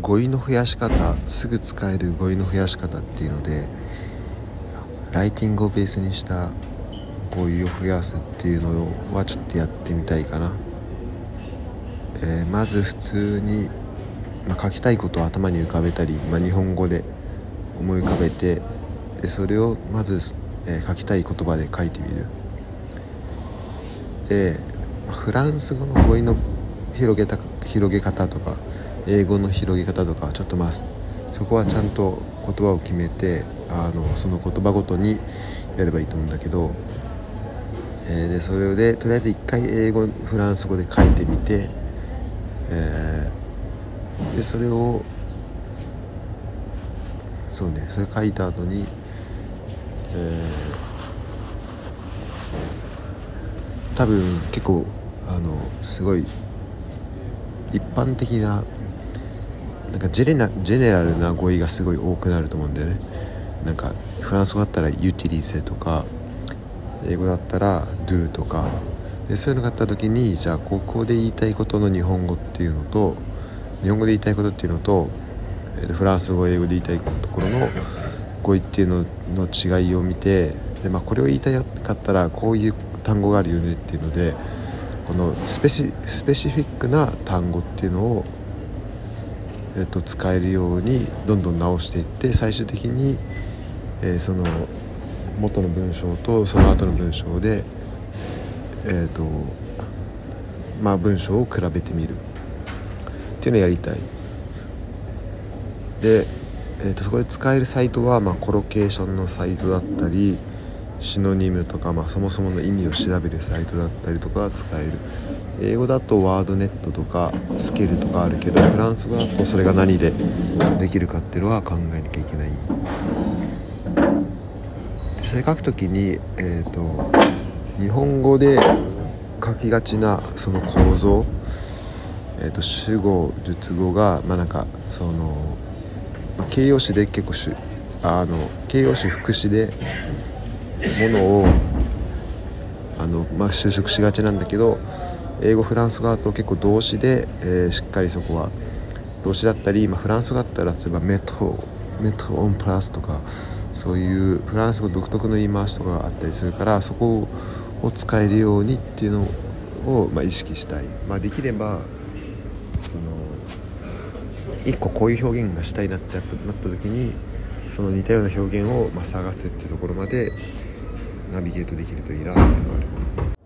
語彙の増やし方すぐ使える語彙の増やし方っていうのでライティングをベースにした語彙を増やすっていうのはちょっとやってみたいかな、えー、まず普通に、まあ、書きたいことを頭に浮かべたり、まあ、日本語で思い浮かべてでそれをまず、えー、書きたい言葉で書いてみる。でフランス語の語彙の広げた広げ方とか英語の広げ方とかちょっとまあそこはちゃんと言葉を決めてあのその言葉ごとにやればいいと思うんだけど、えー、でそれでとりあえず一回英語フランス語で書いてみて、えー、でそれをそうねそれ書いた後に、えー、多分結構あのすごい一般的ななんかジェジェネラルな語彙がすごい多くなると思うんだよね。なんかフランス語だったらユーティリセとか英語だったら do とか。でそういうのがあった時にじゃあここで言いたいことの日本語っていうのと日本語で言いたいことっていうのとフランス語英語で言いたいところの語彙っていうのの違いを見てで、まあ、これを言いたかったらこういう単語があるよねっていうのでこのスペシフィックな単語っていうのを、えっと、使えるようにどんどん直していって最終的に、えー、その元の文章とその後の文章で、えーとまあ、文章を比べてみる。っていうのをやりたい。で、えー、とそこで使えるサイトは、まあ、コロケーションのサイトだったりシノニムとか、まあ、そもそもの意味を調べるサイトだったりとか使える。英語だとワードネットとかスケールとかあるけどフランス語だとそれが何でできるかっていうのは考えなきゃいけない。それ書くときに、えーと、日本語で書きがちなその構造、えーと、主語述語がまあなんかその、まあ、形容詞で結構しあの形容詞副詞でものをあの、まあ、就職しがちなんだけど英語フランス語だと結構動詞で、えー、しっかりそこは動詞だったり、まあ、フランス語だったら例えばメトメトオンプラスとかそういうフランス語独特の言い回しとかがあったりするからそこを使えるようにっていうのを、まあ、意識したい、まあ、できればその一個こういう表現がしたいなってなった時にその似たような表現をま探すっていうところまでナビゲートできるといいなっていうのがある。